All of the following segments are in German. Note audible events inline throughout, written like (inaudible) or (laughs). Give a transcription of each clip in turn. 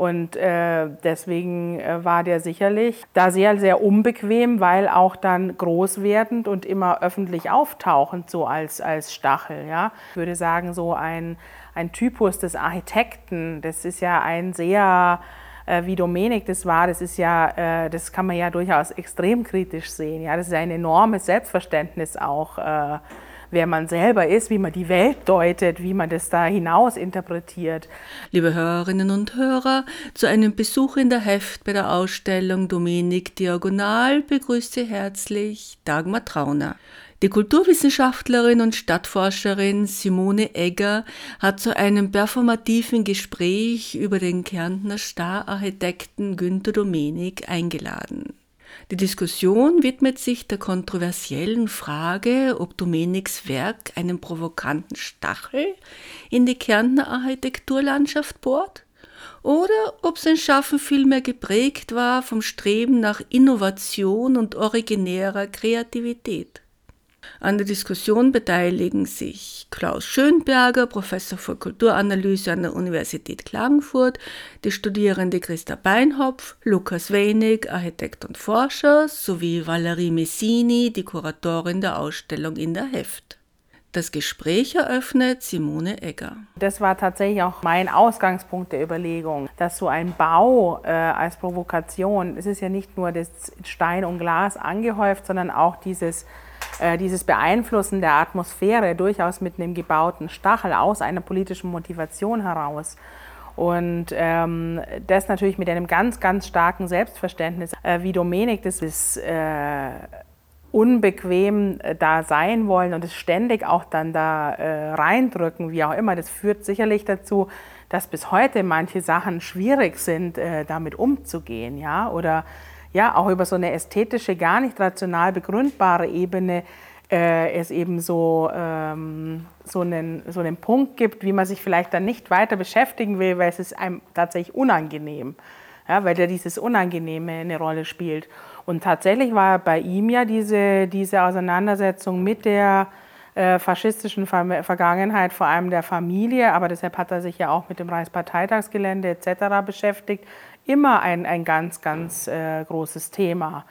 Und äh, deswegen äh, war der sicherlich da sehr, sehr unbequem, weil auch dann groß werdend und immer öffentlich auftauchend so als, als Stachel. Ja? Ich würde sagen, so ein, ein Typus des Architekten, das ist ja ein sehr äh, wie Domenik das war, das ist ja, äh, das kann man ja durchaus extrem kritisch sehen. Ja, das ist ein enormes Selbstverständnis auch äh, wer man selber ist, wie man die Welt deutet, wie man das da hinaus interpretiert. Liebe Hörerinnen und Hörer, zu einem Besuch in der Heft bei der Ausstellung Dominik Diagonal begrüßt Sie herzlich Dagmar Trauner. Die Kulturwissenschaftlerin und Stadtforscherin Simone Egger hat zu einem performativen Gespräch über den Kärntner Stararchitekten Günter Domenik eingeladen. Die Diskussion widmet sich der kontroversiellen Frage, ob Domeniks Werk einen provokanten Stachel in die Kärntner Architekturlandschaft bohrt oder ob sein Schaffen vielmehr geprägt war vom Streben nach Innovation und originärer Kreativität. An der Diskussion beteiligen sich Klaus Schönberger, Professor für Kulturanalyse an der Universität Klagenfurt, die Studierende Christa Beinhopf, Lukas Wenig, Architekt und Forscher, sowie Valerie Messini, die Kuratorin der Ausstellung in der Heft. Das Gespräch eröffnet Simone Egger. Das war tatsächlich auch mein Ausgangspunkt der Überlegung, dass so ein Bau äh, als Provokation, es ist ja nicht nur das Stein und Glas angehäuft, sondern auch dieses äh, dieses Beeinflussen der Atmosphäre durchaus mit einem gebauten Stachel aus einer politischen Motivation heraus. Und ähm, das natürlich mit einem ganz, ganz starken Selbstverständnis, äh, wie Domenik das ist. Äh, unbequem äh, da sein wollen und es ständig auch dann da äh, reindrücken, wie auch immer, das führt sicherlich dazu, dass bis heute manche Sachen schwierig sind, äh, damit umzugehen, ja, oder ja auch über so eine ästhetische, gar nicht rational begründbare Ebene äh, es eben so, ähm, so, einen, so einen Punkt gibt, wie man sich vielleicht dann nicht weiter beschäftigen will, weil es ist einem tatsächlich unangenehm, ja, weil ja dieses Unangenehme eine Rolle spielt. Und tatsächlich war bei ihm ja diese, diese Auseinandersetzung mit der äh, faschistischen Ver Vergangenheit, vor allem der Familie, aber deshalb hat er sich ja auch mit dem Reichsparteitagsgelände etc. beschäftigt, immer ein, ein ganz, ganz äh, großes Thema.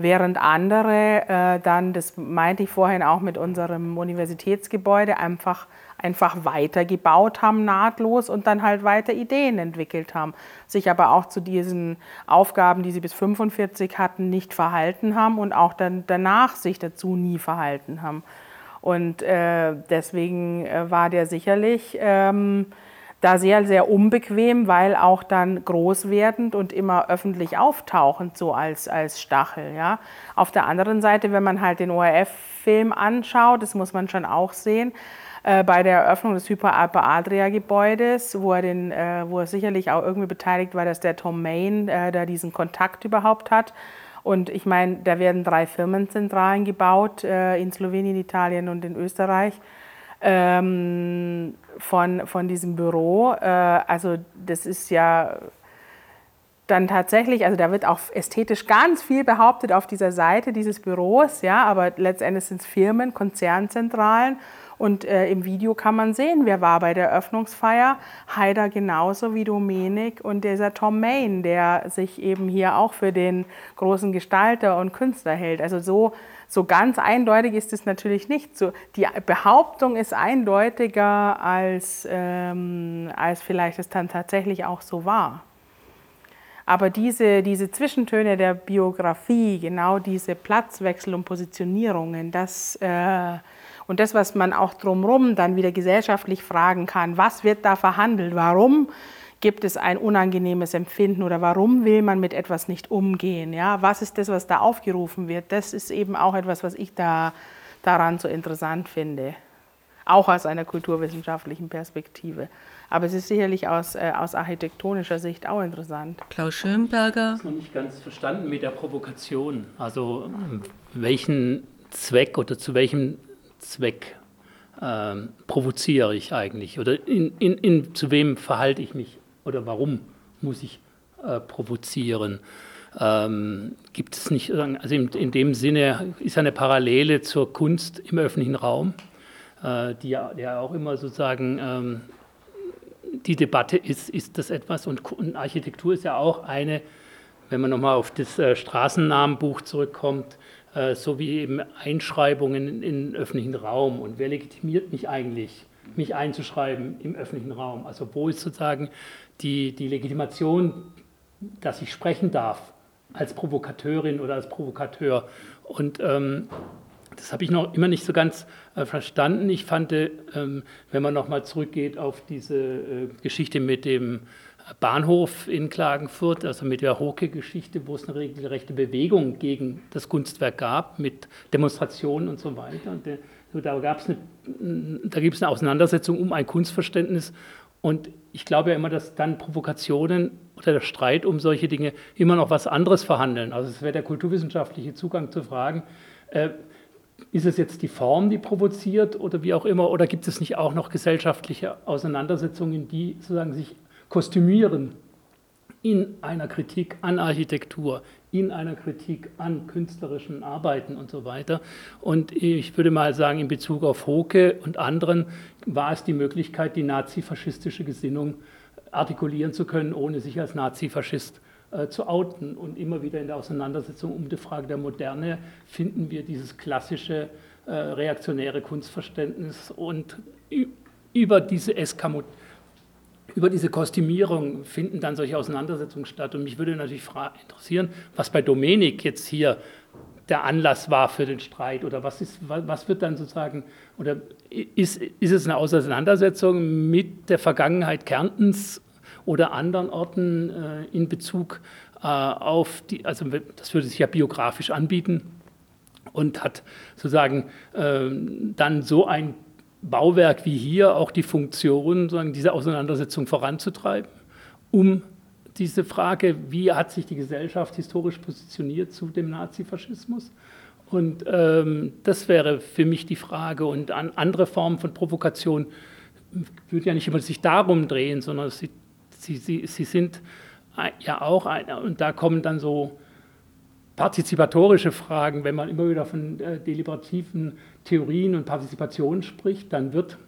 Während andere äh, dann, das meinte ich vorhin auch mit unserem Universitätsgebäude, einfach, einfach weitergebaut haben, nahtlos und dann halt weiter Ideen entwickelt haben. Sich aber auch zu diesen Aufgaben, die sie bis 45 hatten, nicht verhalten haben und auch dann danach sich dazu nie verhalten haben. Und äh, deswegen äh, war der sicherlich ähm, da sehr, sehr unbequem, weil auch dann groß werdend und immer öffentlich auftauchend so als, als Stachel. Ja. Auf der anderen Seite, wenn man halt den ORF-Film anschaut, das muss man schon auch sehen, äh, bei der Eröffnung des Hyperalpe Adria Gebäudes, wo er, äh, wo er sicherlich auch irgendwie beteiligt war, dass der Tom Main äh, da diesen Kontakt überhaupt hat. Und ich meine, da werden drei Firmenzentralen gebaut äh, in Slowenien, Italien und in Österreich ähm, von, von diesem Büro. Äh, also das ist ja dann tatsächlich, also da wird auch ästhetisch ganz viel behauptet auf dieser Seite dieses Büros, ja, aber letztendlich sind es Firmen, Konzernzentralen und äh, im Video kann man sehen, wer war bei der Eröffnungsfeier. Haider genauso wie Domenik und dieser Tom Main, der sich eben hier auch für den großen Gestalter und Künstler hält. Also so so ganz eindeutig ist es natürlich nicht. So, die Behauptung ist eindeutiger, als, ähm, als vielleicht es dann tatsächlich auch so war. Aber diese, diese Zwischentöne der Biografie, genau diese Platzwechsel und Positionierungen, das, äh, und das, was man auch drumherum dann wieder gesellschaftlich fragen kann, was wird da verhandelt, warum Gibt es ein unangenehmes Empfinden oder warum will man mit etwas nicht umgehen? Ja, was ist das, was da aufgerufen wird? Das ist eben auch etwas, was ich da daran so interessant finde. auch aus einer kulturwissenschaftlichen Perspektive. Aber es ist sicherlich aus, äh, aus architektonischer Sicht auch interessant. Klaus Schönberger. Ich habe noch nicht ganz verstanden mit der Provokation. Also welchen Zweck oder zu welchem Zweck ähm, provoziere ich eigentlich? Oder in, in, in, zu wem verhalte ich mich? Oder warum muss ich äh, provozieren? Ähm, gibt es nicht, also in, in, dem Sinne ist eine Parallele zur Kunst im öffentlichen Raum, äh, die ja, ja, auch immer sozusagen ähm, die Debatte ist, ist das etwas? Und, und, Architektur ist ja auch eine, wenn man nochmal auf das äh, Straßennamenbuch zurückkommt, äh, so wie eben Einschreibungen in, in öffentlichen Raum. Und wer legitimiert mich eigentlich, mich einzuschreiben im öffentlichen Raum? Also wo ist sozusagen die, die Legitimation, dass ich sprechen darf als Provokateurin oder als Provokateur? Und ähm, das habe ich noch immer nicht so ganz äh, verstanden. Ich fand, äh, ähm, wenn man nochmal zurückgeht auf diese äh, Geschichte mit dem Bahnhof in Klagenfurt, also mit der Hoke-Geschichte, wo es eine regelrechte Bewegung gegen das Kunstwerk gab, mit Demonstrationen und so weiter. Und der, so, da gab's eine, da gibt es eine Auseinandersetzung um ein Kunstverständnis. Und ich glaube ja immer, dass dann Provokationen oder der Streit um solche Dinge immer noch was anderes verhandeln. Also es wäre der kulturwissenschaftliche Zugang zu fragen, äh, ist es jetzt die Form, die provoziert oder wie auch immer, oder gibt es nicht auch noch gesellschaftliche Auseinandersetzungen, die sozusagen sich kostümieren in einer Kritik an Architektur, in einer Kritik an künstlerischen Arbeiten und so weiter. Und ich würde mal sagen, in Bezug auf Hoke und anderen war es die Möglichkeit, die nazifaschistische Gesinnung artikulieren zu können, ohne sich als Nazifaschist äh, zu outen. Und immer wieder in der Auseinandersetzung um die Frage der Moderne finden wir dieses klassische äh, reaktionäre Kunstverständnis und über diese Eskamot über diese Kostümierung finden dann solche Auseinandersetzungen statt. Und mich würde natürlich interessieren, was bei Domenik jetzt hier der Anlass war für den Streit oder was, ist, was wird dann sozusagen, oder ist, ist es eine Auseinandersetzung mit der Vergangenheit Kärntens oder anderen Orten äh, in Bezug äh, auf die, also das würde sich ja biografisch anbieten und hat sozusagen äh, dann so ein Bauwerk wie hier auch die Funktion, sozusagen diese Auseinandersetzung voranzutreiben, um diese Frage, wie hat sich die Gesellschaft historisch positioniert zu dem Nazifaschismus? Und ähm, das wäre für mich die Frage. Und an andere Formen von Provokation würde ja nicht immer sich darum drehen, sondern sie sie, sie, sie sind ja auch, ein, und da kommen dann so partizipatorische Fragen, wenn man immer wieder von äh, deliberativen Theorien und Partizipation spricht, dann wird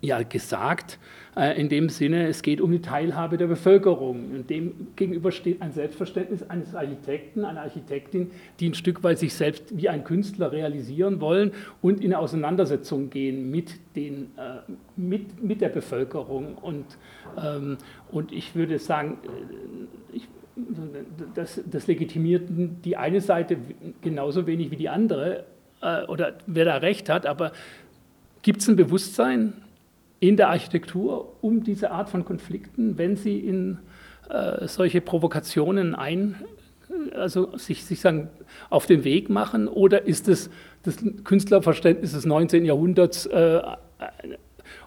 ja gesagt, äh, in dem Sinne, es geht um die Teilhabe der Bevölkerung. Und dem gegenüber steht ein Selbstverständnis eines Architekten, einer Architektin, die ein Stück weit sich selbst wie ein Künstler realisieren wollen und in eine Auseinandersetzung gehen mit, den, äh, mit, mit der Bevölkerung. Und, ähm, und ich würde sagen, äh, ich, das, das legitimiert die eine Seite genauso wenig wie die andere, oder wer da recht hat, aber gibt es ein Bewusstsein in der Architektur um diese Art von Konflikten, wenn sie in äh, solche Provokationen ein, also sich, sich sagen, auf den Weg machen? Oder ist es das Künstlerverständnis des 19. Jahrhunderts äh,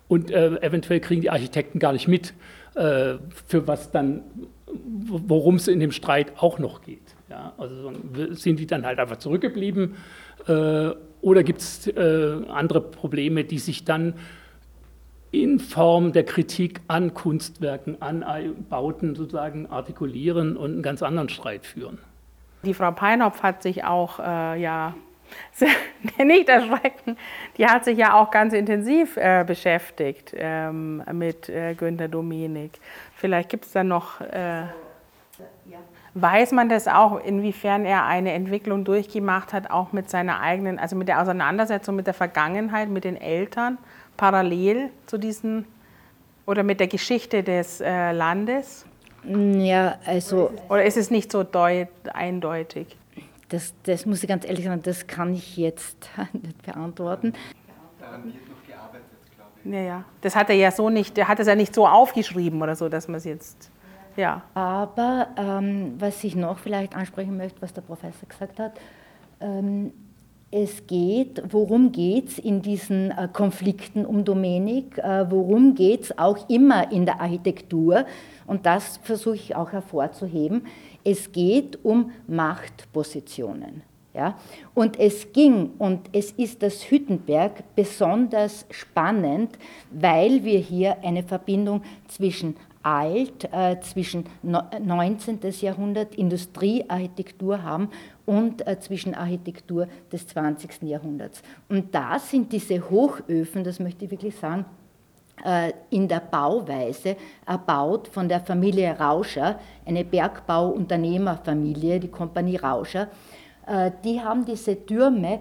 und äh, eventuell kriegen die Architekten gar nicht mit, äh, für was dann, worum es in dem Streit auch noch geht? Ja, also sind die dann halt einfach zurückgeblieben? Äh, oder gibt es äh, andere Probleme, die sich dann in Form der Kritik an Kunstwerken, an Bauten sozusagen artikulieren und einen ganz anderen Streit führen. Die Frau Peinhopf hat sich auch, äh, ja, (laughs) nicht erschrecken, die hat sich ja auch ganz intensiv äh, beschäftigt ähm, mit äh, Günter Domenik. Vielleicht gibt es da noch, äh, weiß man das auch, inwiefern er eine Entwicklung durchgemacht hat, auch mit seiner eigenen, also mit der Auseinandersetzung mit der Vergangenheit, mit den Eltern? parallel zu diesen oder mit der Geschichte des äh, Landes? Ja, also. Oder ist es nicht so deut, eindeutig? Das, das muss ich ganz ehrlich sagen, das kann ich jetzt (laughs) nicht beantworten. Daran wird noch gearbeitet, glaube ich. Ja, ja. Das hat er ja so nicht, er hat es ja nicht so aufgeschrieben oder so, dass man es jetzt. Ja. Aber ähm, was ich noch vielleicht ansprechen möchte, was der Professor gesagt hat, ähm, es geht, worum geht es in diesen äh, Konflikten um Domenik, äh, worum geht es auch immer in der Architektur und das versuche ich auch hervorzuheben. Es geht um Machtpositionen. Ja? Und es ging und es ist das Hüttenberg besonders spannend, weil wir hier eine Verbindung zwischen alt, äh, zwischen 19. Jahrhundert Industriearchitektur haben und äh, zwischen Architektur des 20. Jahrhunderts. Und da sind diese Hochöfen, das möchte ich wirklich sagen, äh, in der Bauweise erbaut von der Familie Rauscher, eine Bergbauunternehmerfamilie, die Kompanie Rauscher. Äh, die haben diese Türme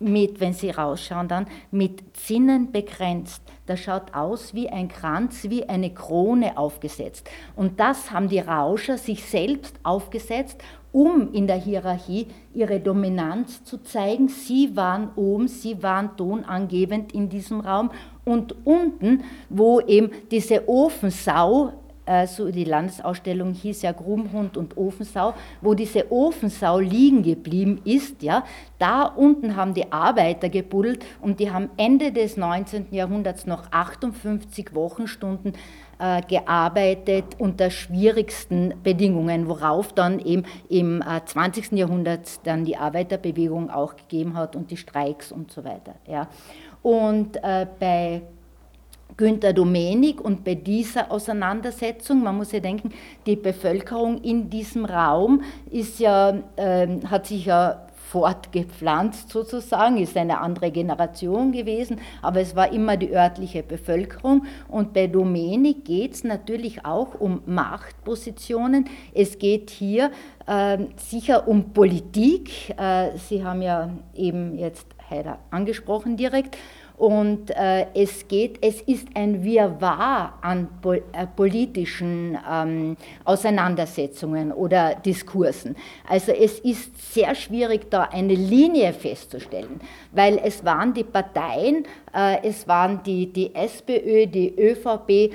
mit, wenn Sie rausschauen, dann mit Zinnen begrenzt. Das schaut aus wie ein Kranz, wie eine Krone aufgesetzt. Und das haben die Rauscher sich selbst aufgesetzt, um in der Hierarchie ihre Dominanz zu zeigen. Sie waren oben, sie waren tonangebend in diesem Raum. Und unten, wo eben diese Ofensau also die Landesausstellung hieß ja Grumhund und Ofensau, wo diese Ofensau liegen geblieben ist, ja, da unten haben die Arbeiter gebuddelt und die haben Ende des 19. Jahrhunderts noch 58 Wochenstunden äh, gearbeitet unter schwierigsten Bedingungen, worauf dann eben im äh, 20. Jahrhundert dann die Arbeiterbewegung auch gegeben hat und die Streiks und so weiter. Ja. Und äh, bei Günter Domenik und bei dieser Auseinandersetzung, man muss ja denken, die Bevölkerung in diesem Raum ist ja, äh, hat sich ja fortgepflanzt sozusagen, ist eine andere Generation gewesen, aber es war immer die örtliche Bevölkerung. Und bei Domenik geht es natürlich auch um Machtpositionen. Es geht hier äh, sicher um Politik. Äh, Sie haben ja eben jetzt Heider angesprochen direkt. Und äh, es geht, es ist ein Wirrwarr an pol äh, politischen ähm, Auseinandersetzungen oder Diskursen. Also es ist sehr schwierig, da eine Linie festzustellen, weil es waren die Parteien, äh, es waren die, die SPÖ, die ÖVP,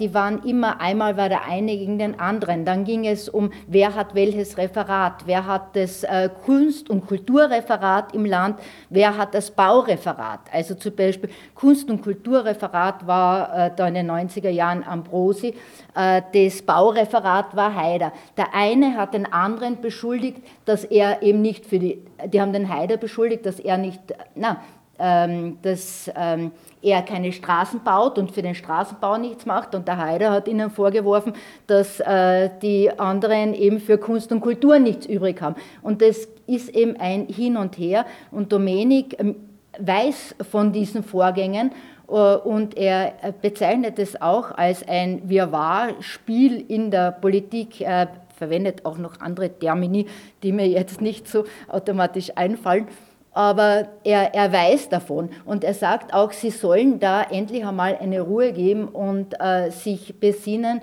die waren immer, einmal war der eine gegen den anderen. Dann ging es um, wer hat welches Referat, wer hat das äh, Kunst- und Kulturreferat im Land, wer hat das Baureferat. Also zum Beispiel Kunst- und Kulturreferat war äh, da in den 90er Jahren Ambrosi, das Baureferat war Haider. Der eine hat den anderen beschuldigt, dass er eben nicht für die, die haben den Haider beschuldigt, dass er nicht, na, dass ähm, er keine Straßen baut und für den Straßenbau nichts macht. Und der Haider hat ihnen vorgeworfen, dass äh, die anderen eben für Kunst und Kultur nichts übrig haben. Und das ist eben ein Hin und Her. Und Domenik ähm, weiß von diesen Vorgängen äh, und er bezeichnet es auch als ein Wirrwarr-Spiel in der Politik. Er verwendet auch noch andere Termini, die mir jetzt nicht so automatisch einfallen aber er, er weiß davon und er sagt auch, sie sollen da endlich einmal eine Ruhe geben und äh, sich besinnen.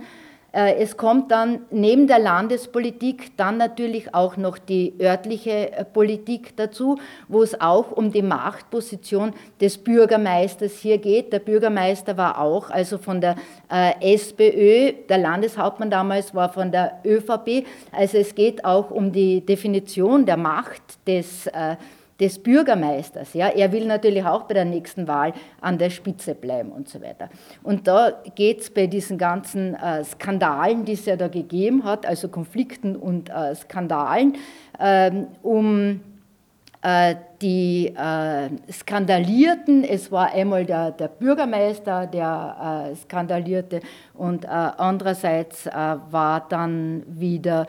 Äh, es kommt dann neben der Landespolitik dann natürlich auch noch die örtliche äh, Politik dazu, wo es auch um die Machtposition des Bürgermeisters hier geht. Der Bürgermeister war auch also von der äh, SPÖ, der Landeshauptmann damals war von der ÖVP. Also es geht auch um die Definition der Macht des äh, des Bürgermeisters. Ja? Er will natürlich auch bei der nächsten Wahl an der Spitze bleiben und so weiter. Und da geht es bei diesen ganzen äh, Skandalen, die es ja da gegeben hat, also Konflikten und äh, Skandalen, äh, um äh, die äh, skandalierten, es war einmal der, der Bürgermeister, der äh, skandalierte und andererseits war dann wieder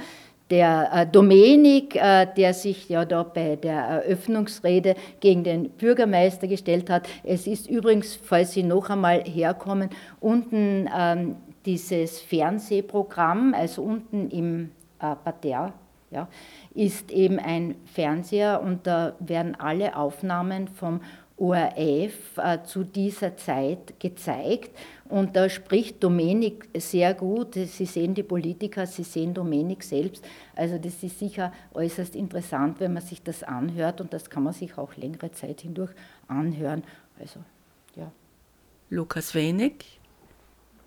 der äh, Domenik, äh, der sich ja da bei der Eröffnungsrede gegen den Bürgermeister gestellt hat. Es ist übrigens, falls Sie noch einmal herkommen, unten ähm, dieses Fernsehprogramm, also unten im äh, Parterre, ja, ist eben ein Fernseher und da werden alle Aufnahmen vom ORF äh, zu dieser Zeit gezeigt. Und da spricht Domenik sehr gut. Sie sehen die Politiker, Sie sehen Domenik selbst. Also das ist sicher äußerst interessant, wenn man sich das anhört und das kann man sich auch längere Zeit hindurch anhören. Also, ja. Lukas Wenig.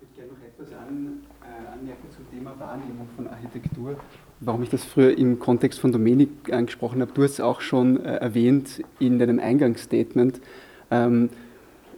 Ich würde gerne noch etwas an, äh, anmerken zum Thema Wahrnehmung von Architektur warum ich das früher im Kontext von Domenik angesprochen habe. Du hast es auch schon äh, erwähnt in deinem Eingangsstatement. Ähm,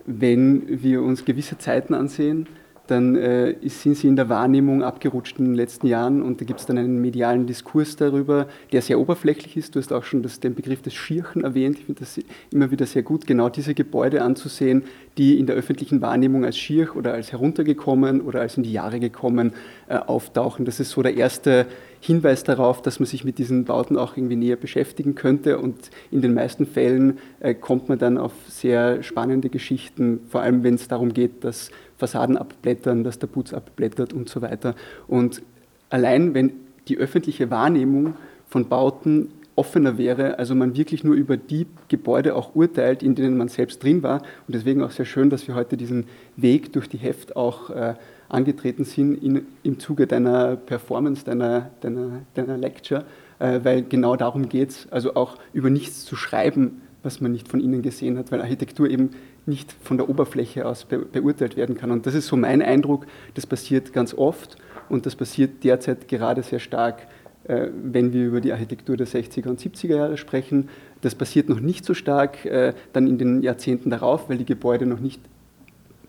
wenn wir uns gewisse Zeiten ansehen, dann äh, sind sie in der Wahrnehmung abgerutscht in den letzten Jahren und da gibt es dann einen medialen Diskurs darüber, der sehr oberflächlich ist. Du hast auch schon das, den Begriff des Schirchen erwähnt. Ich finde das immer wieder sehr gut, genau diese Gebäude anzusehen, die in der öffentlichen Wahrnehmung als Schirch oder als heruntergekommen oder als in die Jahre gekommen äh, auftauchen. Das ist so der erste Hinweis darauf, dass man sich mit diesen Bauten auch irgendwie näher beschäftigen könnte. Und in den meisten Fällen äh, kommt man dann auf sehr spannende Geschichten, vor allem wenn es darum geht, dass Fassaden abblättern, dass der Putz abblättert und so weiter. Und allein wenn die öffentliche Wahrnehmung von Bauten offener wäre, also man wirklich nur über die Gebäude auch urteilt, in denen man selbst drin war. Und deswegen auch sehr schön, dass wir heute diesen Weg durch die Heft auch äh, angetreten sind in, im Zuge deiner Performance, deiner, deiner, deiner Lecture, äh, weil genau darum geht es, also auch über nichts zu schreiben, was man nicht von ihnen gesehen hat, weil Architektur eben nicht von der Oberfläche aus be beurteilt werden kann. Und das ist so mein Eindruck, das passiert ganz oft und das passiert derzeit gerade sehr stark, äh, wenn wir über die Architektur der 60er und 70er Jahre sprechen. Das passiert noch nicht so stark äh, dann in den Jahrzehnten darauf, weil die Gebäude noch nicht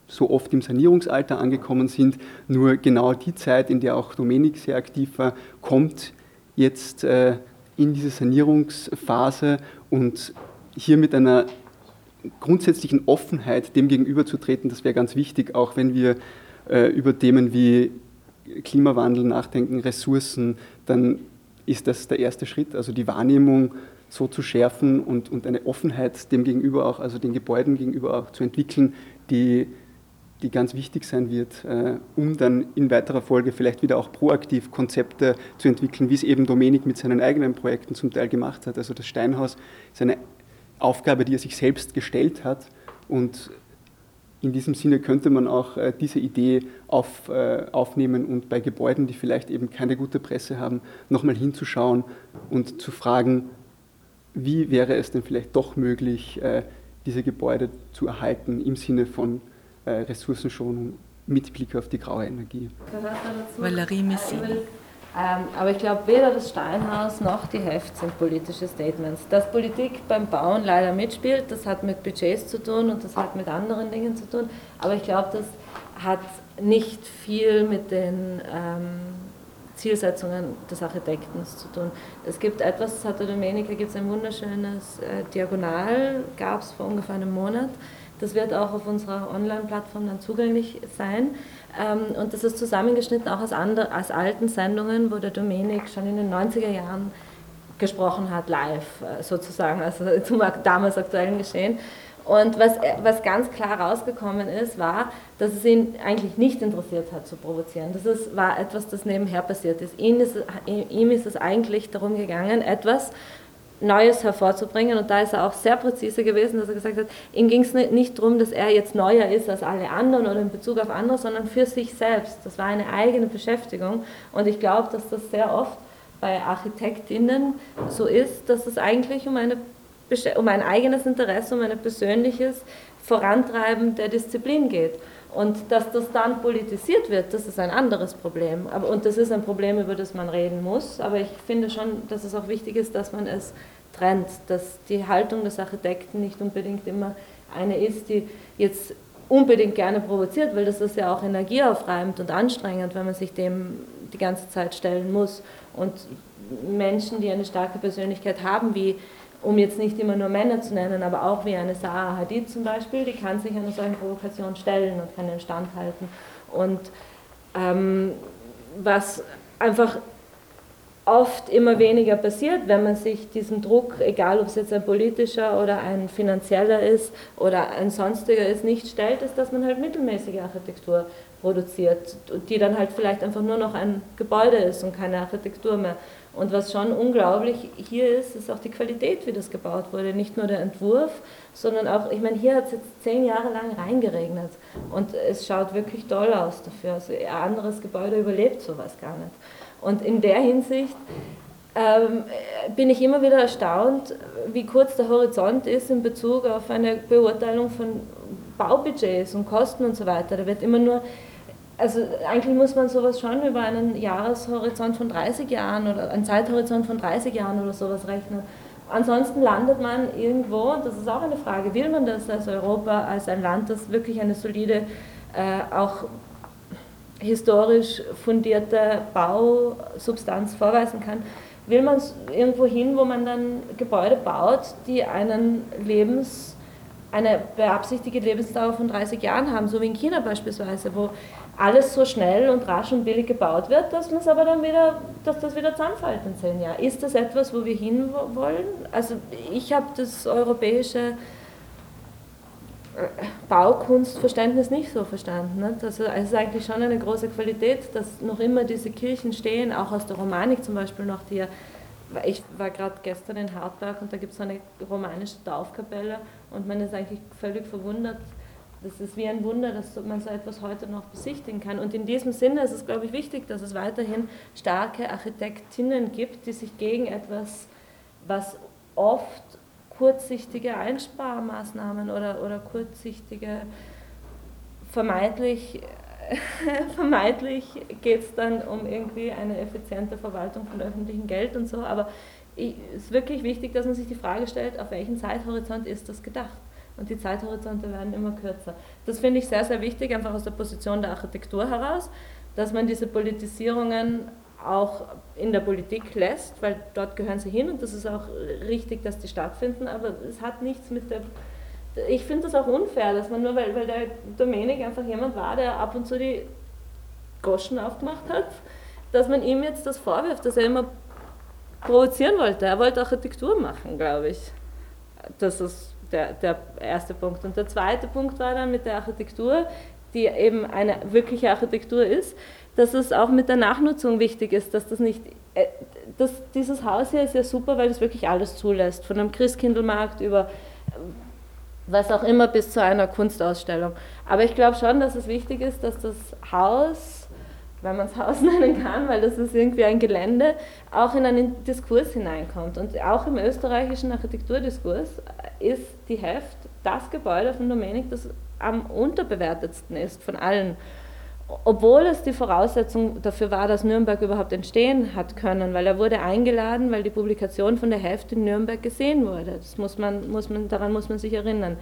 so oft im Sanierungsalter angekommen sind. Nur genau die Zeit, in der auch Domenik sehr aktiv war, kommt jetzt äh, in diese Sanierungsphase und hier mit einer grundsätzlichen Offenheit dem gegenüberzutreten, das wäre ganz wichtig, auch wenn wir äh, über Themen wie Klimawandel nachdenken, Ressourcen, dann ist das der erste Schritt, also die Wahrnehmung so zu schärfen und, und eine Offenheit dem gegenüber auch, also den Gebäuden gegenüber auch zu entwickeln, die, die ganz wichtig sein wird, äh, um dann in weiterer Folge vielleicht wieder auch proaktiv Konzepte zu entwickeln, wie es eben Domenik mit seinen eigenen Projekten zum Teil gemacht hat. Also das Steinhaus ist eine Aufgabe, die er sich selbst gestellt hat. Und in diesem Sinne könnte man auch äh, diese Idee auf, äh, aufnehmen und bei Gebäuden, die vielleicht eben keine gute Presse haben, nochmal hinzuschauen und zu fragen, wie wäre es denn vielleicht doch möglich, diese Gebäude zu erhalten im Sinne von Ressourcenschonung mit Blick auf die graue Energie. Valerie Messini. Ähm, aber ich glaube, weder das Steinhaus noch die Heft sind politische Statements. Dass Politik beim Bauen leider mitspielt, das hat mit Budgets zu tun und das hat mit anderen Dingen zu tun. Aber ich glaube, das hat nicht viel mit den ähm, Zielsetzungen des Architekten zu tun. Es gibt etwas, das hatte Domenica, gibt es ein wunderschönes äh, Diagonal, gab es vor ungefähr einem Monat. Das wird auch auf unserer Online-Plattform dann zugänglich sein. Ähm, und das ist zusammengeschnitten auch aus, andre, aus alten Sendungen, wo der Domenik schon in den 90er Jahren gesprochen hat, live äh, sozusagen, also (laughs) zum damals aktuellen Geschehen. Und was, was ganz klar rausgekommen ist, war, dass es ihn eigentlich nicht interessiert hat zu provozieren. Das ist, war etwas, das nebenher passiert ist. Ihm ist, ihm ist es eigentlich darum gegangen, etwas, Neues hervorzubringen. Und da ist er auch sehr präzise gewesen, dass er gesagt hat, ihm ging es nicht darum, dass er jetzt neuer ist als alle anderen oder in Bezug auf andere, sondern für sich selbst. Das war eine eigene Beschäftigung. Und ich glaube, dass das sehr oft bei Architektinnen so ist, dass es eigentlich um, eine, um ein eigenes Interesse, um ein persönliches Vorantreiben der Disziplin geht. Und dass das dann politisiert wird, das ist ein anderes Problem. Aber, und das ist ein Problem, über das man reden muss. Aber ich finde schon, dass es auch wichtig ist, dass man es trennt, dass die Haltung des Architekten nicht unbedingt immer eine ist, die jetzt unbedingt gerne provoziert, weil das ist ja auch energieaufreibend und anstrengend, wenn man sich dem die ganze Zeit stellen muss. Und Menschen, die eine starke Persönlichkeit haben, wie um jetzt nicht immer nur Männer zu nennen, aber auch wie eine Sarah Hadid zum Beispiel, die kann sich einer solchen Provokation stellen und kann den Stand halten. Und ähm, was einfach oft immer weniger passiert, wenn man sich diesem Druck, egal ob es jetzt ein politischer oder ein finanzieller ist oder ein sonstiger ist, nicht stellt, ist, dass man halt mittelmäßige Architektur produziert, die dann halt vielleicht einfach nur noch ein Gebäude ist und keine Architektur mehr. Und was schon unglaublich hier ist, ist auch die Qualität, wie das gebaut wurde. Nicht nur der Entwurf, sondern auch, ich meine, hier hat es jetzt zehn Jahre lang reingeregnet und es schaut wirklich toll aus dafür. Also ein anderes Gebäude überlebt sowas gar nicht. Und in der Hinsicht ähm, bin ich immer wieder erstaunt, wie kurz der Horizont ist in Bezug auf eine Beurteilung von Baubudgets und Kosten und so weiter. Da wird immer nur also eigentlich muss man sowas schon über einen Jahreshorizont von 30 Jahren oder einen Zeithorizont von 30 Jahren oder sowas rechnen. Ansonsten landet man irgendwo, und das ist auch eine Frage, will man das als Europa, als ein Land, das wirklich eine solide, äh, auch historisch fundierte Bausubstanz vorweisen kann, will man irgendwo hin, wo man dann Gebäude baut, die einen Lebens, eine beabsichtigte Lebensdauer von 30 Jahren haben, so wie in China beispielsweise, wo alles so schnell und rasch und billig gebaut wird, dass man es aber dann wieder, dass das wieder zusammenfällt in zehn Jahren. Ist das etwas, wo wir hinwollen? Also ich habe das europäische äh, Baukunstverständnis nicht so verstanden. Nicht? Also es ist eigentlich schon eine große Qualität, dass noch immer diese Kirchen stehen, auch aus der Romanik zum Beispiel noch, die ja, ich war gerade gestern in Hartberg und da gibt es eine romanische Taufkapelle und man ist eigentlich völlig verwundert, das ist wie ein Wunder, dass man so etwas heute noch besichtigen kann. Und in diesem Sinne ist es, glaube ich, wichtig, dass es weiterhin starke Architektinnen gibt, die sich gegen etwas, was oft kurzsichtige Einsparmaßnahmen oder, oder kurzsichtige, vermeintlich, (laughs) vermeintlich geht es dann um irgendwie eine effiziente Verwaltung von öffentlichem Geld und so, aber es ist wirklich wichtig, dass man sich die Frage stellt, auf welchen Zeithorizont ist das gedacht? Und die Zeithorizonte werden immer kürzer. Das finde ich sehr, sehr wichtig, einfach aus der Position der Architektur heraus, dass man diese Politisierungen auch in der Politik lässt, weil dort gehören sie hin und das ist auch richtig, dass die stattfinden, aber es hat nichts mit der. Ich finde das auch unfair, dass man nur, weil, weil der Domenik einfach jemand war, der ab und zu die Goschen aufgemacht hat, dass man ihm jetzt das vorwirft, dass er immer provozieren wollte. Er wollte Architektur machen, glaube ich. Das ist der, der erste Punkt. Und der zweite Punkt war dann mit der Architektur, die eben eine wirkliche Architektur ist, dass es auch mit der Nachnutzung wichtig ist, dass das nicht, äh, dass dieses Haus hier ist ja super, weil es wirklich alles zulässt, von einem Christkindlmarkt über was auch immer bis zu einer Kunstausstellung. Aber ich glaube schon, dass es wichtig ist, dass das Haus wenn man es (laughs) Haus nennen kann, weil das ist irgendwie ein Gelände, auch in einen Diskurs hineinkommt. Und auch im österreichischen Architekturdiskurs ist die Heft das Gebäude von Domenik, das am unterbewertetsten ist von allen. Obwohl es die Voraussetzung dafür war, dass Nürnberg überhaupt entstehen hat können, weil er wurde eingeladen, weil die Publikation von der Heft in Nürnberg gesehen wurde. Das muss man, muss man, daran muss man sich erinnern.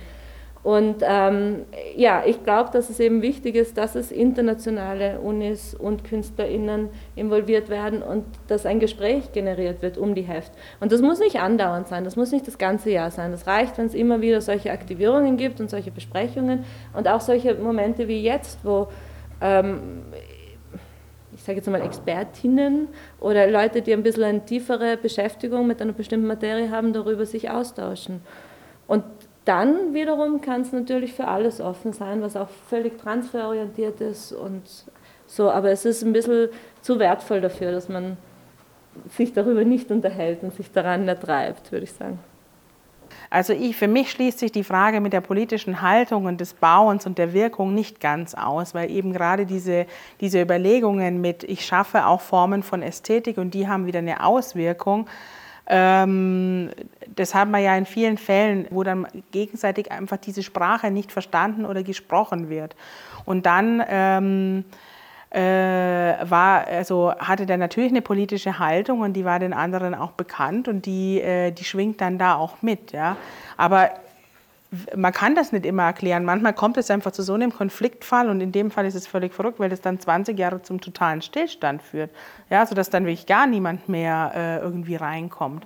Und ähm, ja, ich glaube, dass es eben wichtig ist, dass es internationale Unis und KünstlerInnen involviert werden und dass ein Gespräch generiert wird um die Heft. Und das muss nicht andauernd sein, das muss nicht das ganze Jahr sein. Das reicht, wenn es immer wieder solche Aktivierungen gibt und solche Besprechungen und auch solche Momente wie jetzt, wo ähm, ich sage jetzt mal Expertinnen oder Leute, die ein bisschen eine tiefere Beschäftigung mit einer bestimmten Materie haben, darüber sich austauschen. Und dann wiederum kann es natürlich für alles offen sein, was auch völlig transferorientiert ist und so, aber es ist ein bisschen zu wertvoll dafür, dass man sich darüber nicht unterhält und sich daran ertreibt, würde ich sagen. Also ich, für mich schließt sich die Frage mit der politischen Haltung und des Bauens und der Wirkung nicht ganz aus, weil eben gerade diese, diese Überlegungen mit, ich schaffe auch Formen von Ästhetik und die haben wieder eine Auswirkung, das haben wir ja in vielen Fällen, wo dann gegenseitig einfach diese Sprache nicht verstanden oder gesprochen wird. Und dann ähm, äh, war, also hatte der natürlich eine politische Haltung und die war den anderen auch bekannt und die, äh, die schwingt dann da auch mit. Ja. Aber man kann das nicht immer erklären. Manchmal kommt es einfach zu so einem Konfliktfall und in dem Fall ist es völlig verrückt, weil das dann 20 Jahre zum totalen Stillstand führt, ja, sodass dann wirklich gar niemand mehr äh, irgendwie reinkommt.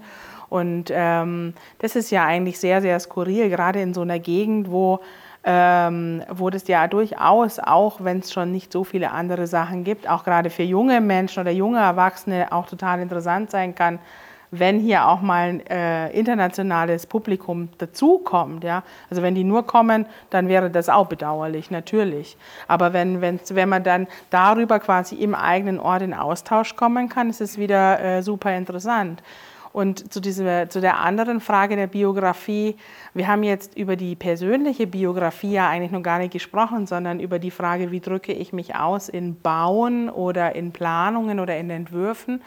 Und ähm, das ist ja eigentlich sehr, sehr skurril, gerade in so einer Gegend, wo, ähm, wo das ja durchaus, auch wenn es schon nicht so viele andere Sachen gibt, auch gerade für junge Menschen oder junge Erwachsene auch total interessant sein kann, wenn hier auch mal ein äh, internationales Publikum dazukommt. Ja? Also wenn die nur kommen, dann wäre das auch bedauerlich, natürlich. Aber wenn, wenn man dann darüber quasi im eigenen Ort in Austausch kommen kann, ist es wieder äh, super interessant. Und zu, dieser, zu der anderen Frage der Biografie, wir haben jetzt über die persönliche Biografie ja eigentlich noch gar nicht gesprochen, sondern über die Frage, wie drücke ich mich aus in Bauen oder in Planungen oder in Entwürfen,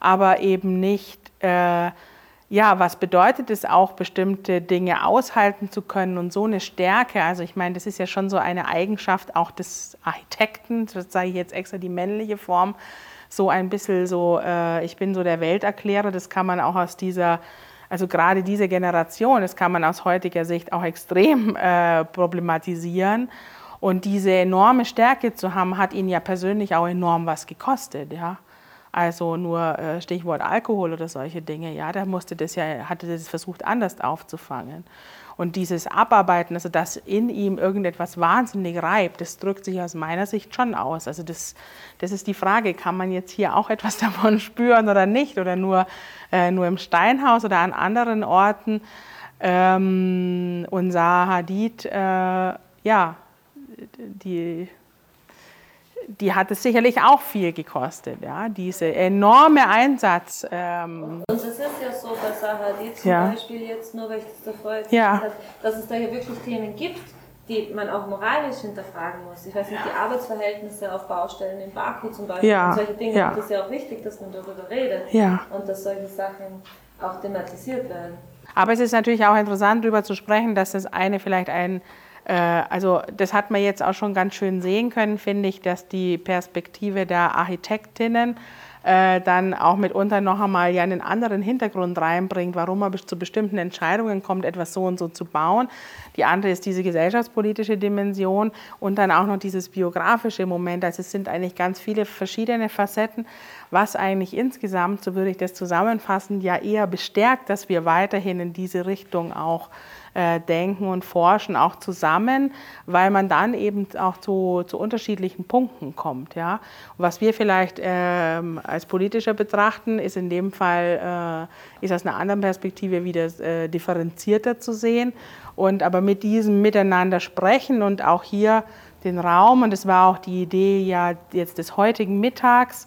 aber eben nicht äh, ja, was bedeutet es auch, bestimmte Dinge aushalten zu können und so eine Stärke? Also ich meine, das ist ja schon so eine Eigenschaft auch des Architekten, das sage ich jetzt extra die männliche Form, so ein bisschen so, äh, ich bin so der Welterklärer, das kann man auch aus dieser, also gerade diese Generation, das kann man aus heutiger Sicht auch extrem äh, problematisieren. Und diese enorme Stärke zu haben, hat ihn ja persönlich auch enorm was gekostet, ja. Also nur äh, Stichwort Alkohol oder solche Dinge, ja, da musste das ja, hatte das versucht anders aufzufangen. Und dieses Abarbeiten, also dass in ihm irgendetwas wahnsinnig reibt, das drückt sich aus meiner Sicht schon aus. Also das, das ist die Frage, kann man jetzt hier auch etwas (laughs) davon spüren oder nicht? Oder nur, äh, nur im Steinhaus oder an anderen Orten? Ähm, Zaha Hadid, äh, ja, die die hat es sicherlich auch viel gekostet, ja, diese enorme Einsatz. Ähm und es ist ja so bei Sahadi zum ja. Beispiel jetzt, nur weil ich das davor jetzt ja. habe, dass es da ja wirklich Themen gibt, die man auch moralisch hinterfragen muss. Ich weiß nicht, die Arbeitsverhältnisse auf Baustellen in Baku zum Beispiel, ja. und solche Dinge, ja. ist ja auch wichtig, dass man darüber redet ja. und dass solche Sachen auch thematisiert werden. Aber es ist natürlich auch interessant, darüber zu sprechen, dass das eine vielleicht ein also das hat man jetzt auch schon ganz schön sehen können, finde ich, dass die Perspektive der Architektinnen äh, dann auch mitunter noch einmal ja einen anderen Hintergrund reinbringt, warum man zu bestimmten Entscheidungen kommt, etwas so und so zu bauen. Die andere ist diese gesellschaftspolitische Dimension und dann auch noch dieses biografische Moment. Also es sind eigentlich ganz viele verschiedene Facetten, was eigentlich insgesamt, so würde ich das zusammenfassen, ja eher bestärkt, dass wir weiterhin in diese Richtung auch äh, denken und forschen auch zusammen, weil man dann eben auch zu, zu unterschiedlichen Punkten kommt. Ja? Was wir vielleicht ähm, als politischer betrachten, ist in dem Fall, äh, ist aus einer anderen Perspektive wieder äh, differenzierter zu sehen. Und aber mit diesem Miteinander sprechen und auch hier den Raum, und das war auch die Idee ja jetzt des heutigen Mittags,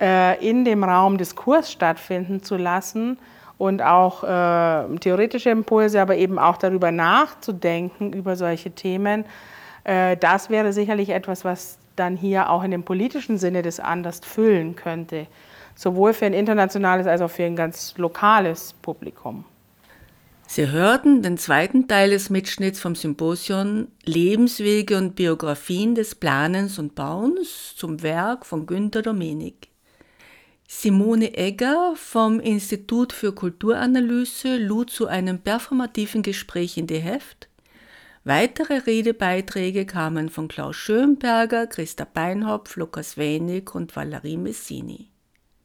äh, in dem Raum Diskurs stattfinden zu lassen, und auch äh, theoretische Impulse, aber eben auch darüber nachzudenken, über solche Themen. Äh, das wäre sicherlich etwas, was dann hier auch in dem politischen Sinne des Anders füllen könnte, sowohl für ein internationales als auch für ein ganz lokales Publikum. Sie hörten den zweiten Teil des Mitschnitts vom Symposion Lebenswege und Biografien des Planens und Bauens zum Werk von Günter Domenik. Simone Egger vom Institut für Kulturanalyse lud zu einem performativen Gespräch in die Heft. Weitere Redebeiträge kamen von Klaus Schönberger, Christa Beinhopf, Lukas Wenig und Valerie Messini.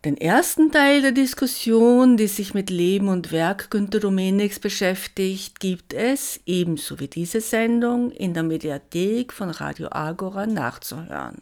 Den ersten Teil der Diskussion, die sich mit Leben und Werk Günter Domeniks beschäftigt, gibt es, ebenso wie diese Sendung, in der Mediathek von Radio Agora nachzuhören.